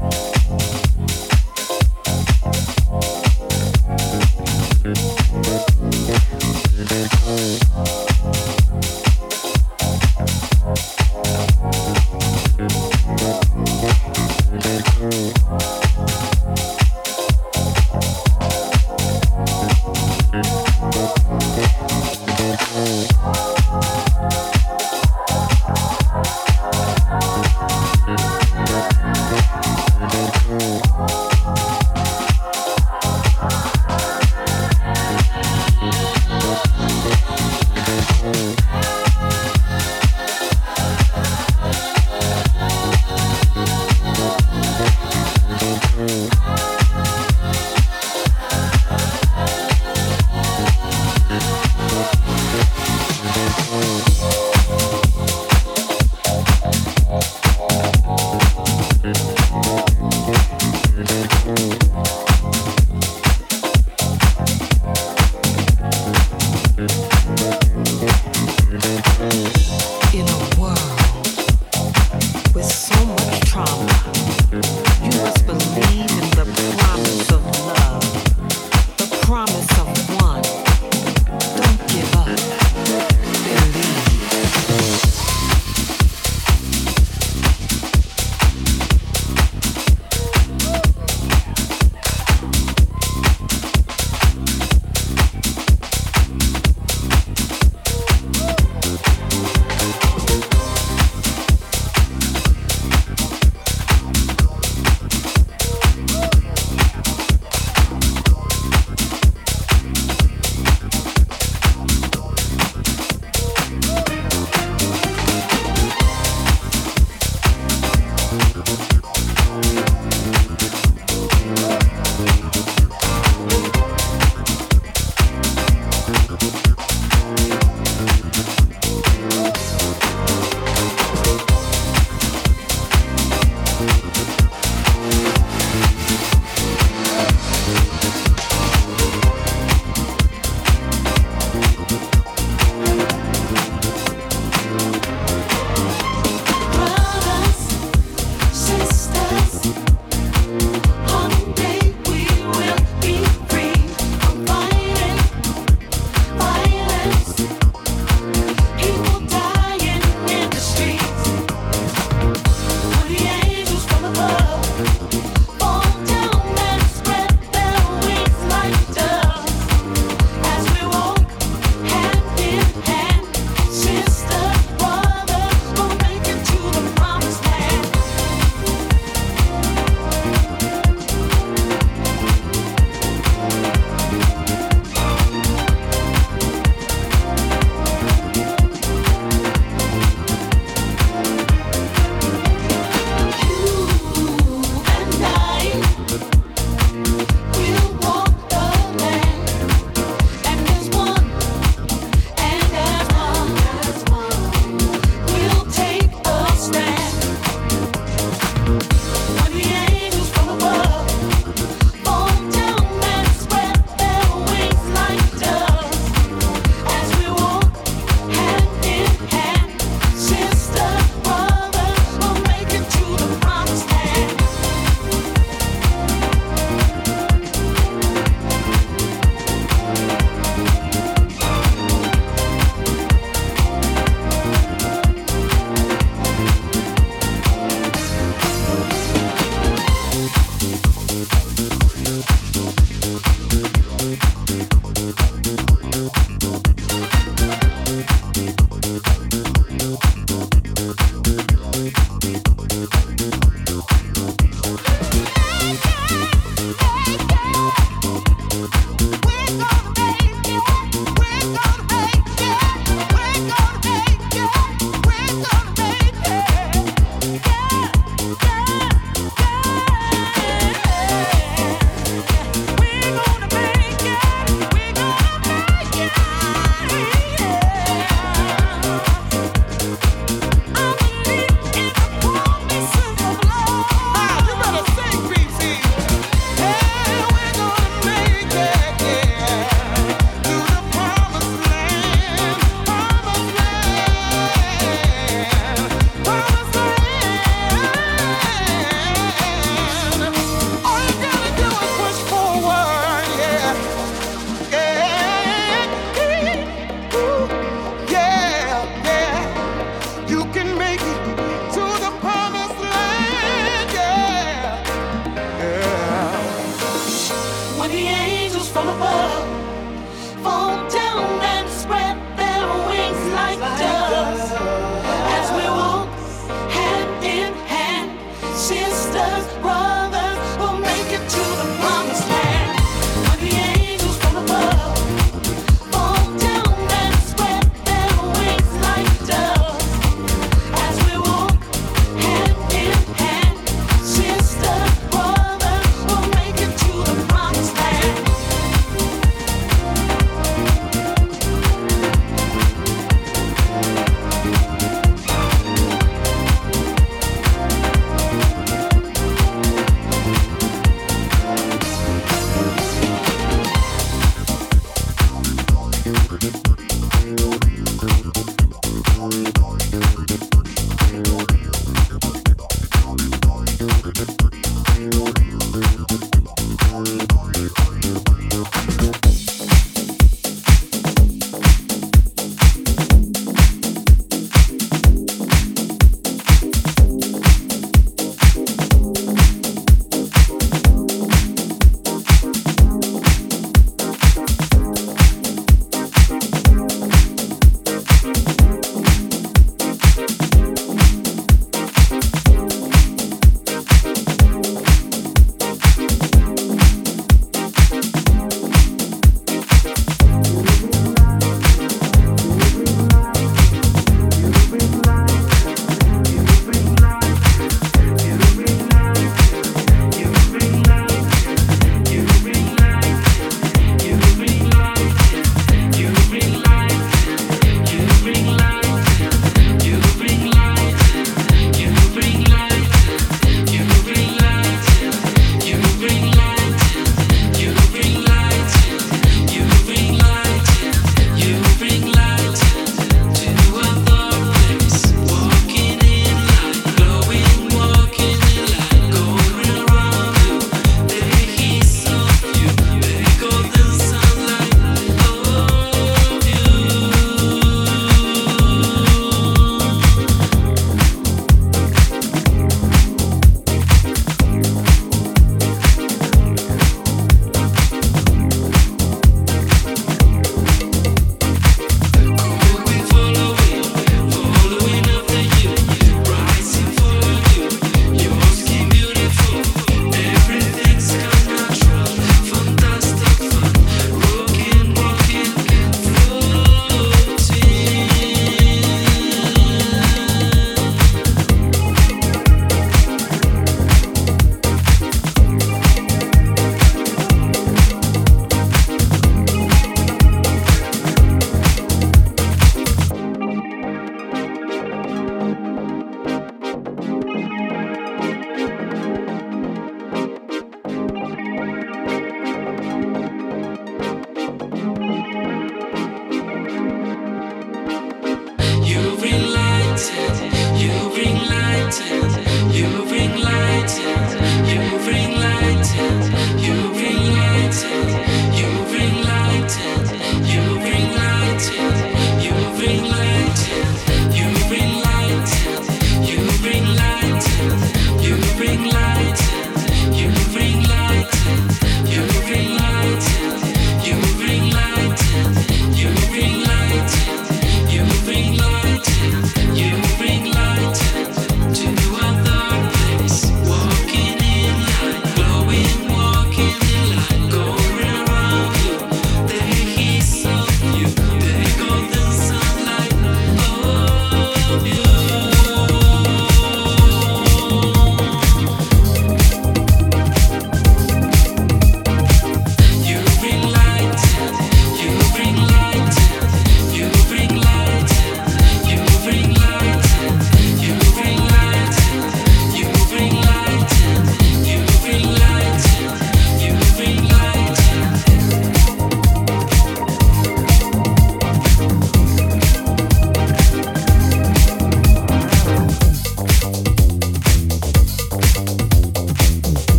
Música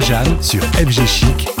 Jeanne sur FG Chic,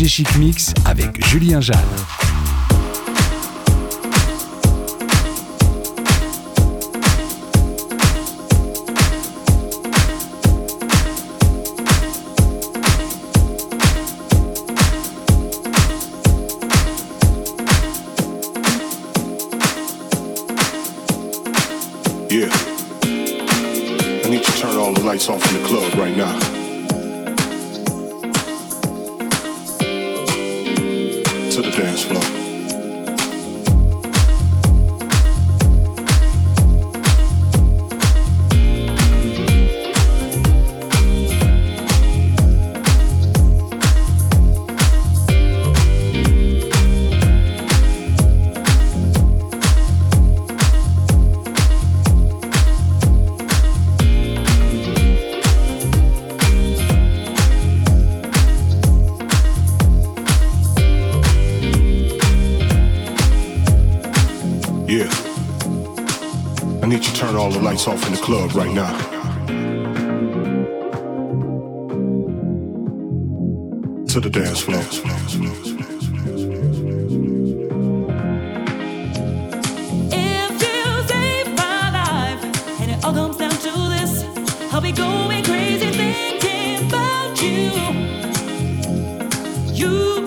FG Chic Mix avec Julien Jeanne. Club right now. To the dance floor. My life, and it all comes down to this. I'll be going crazy thinking about you. You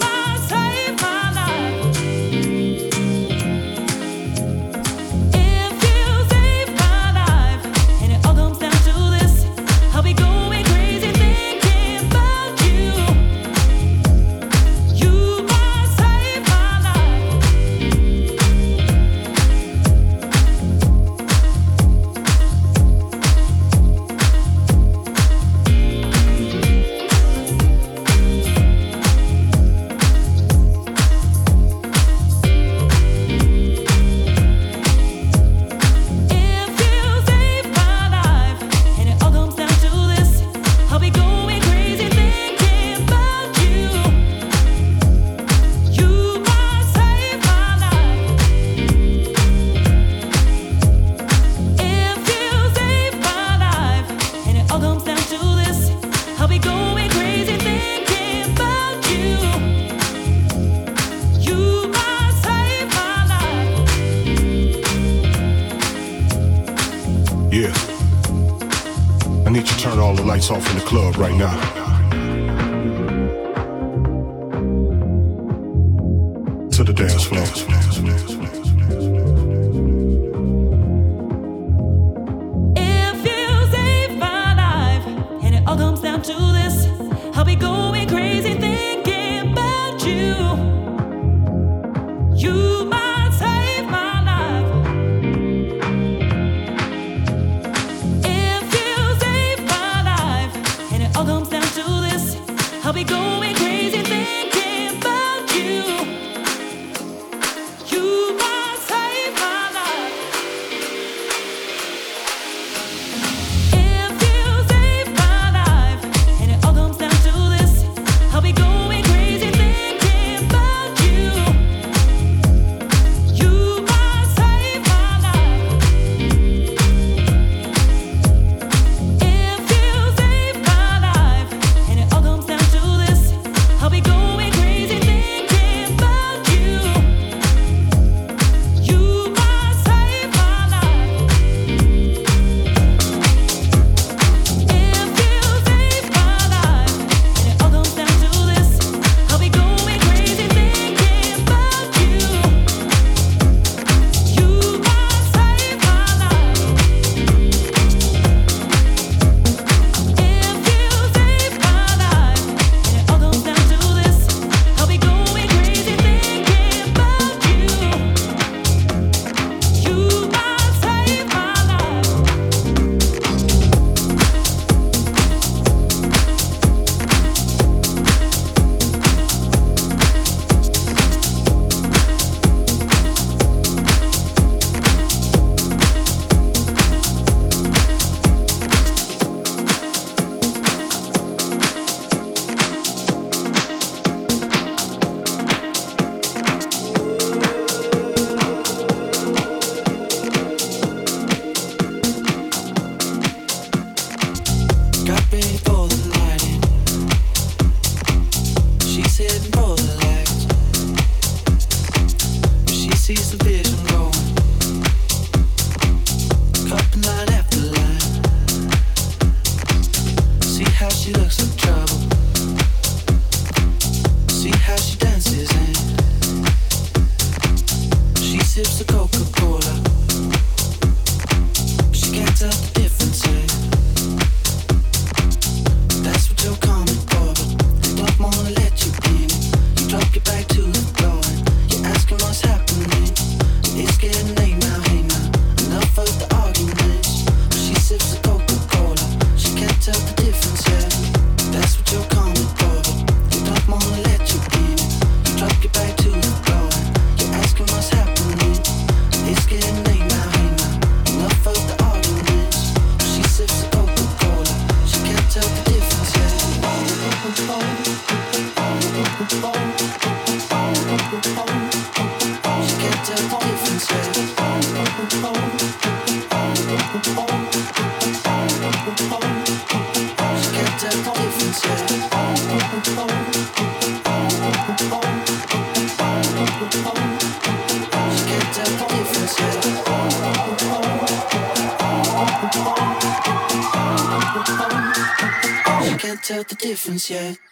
yet.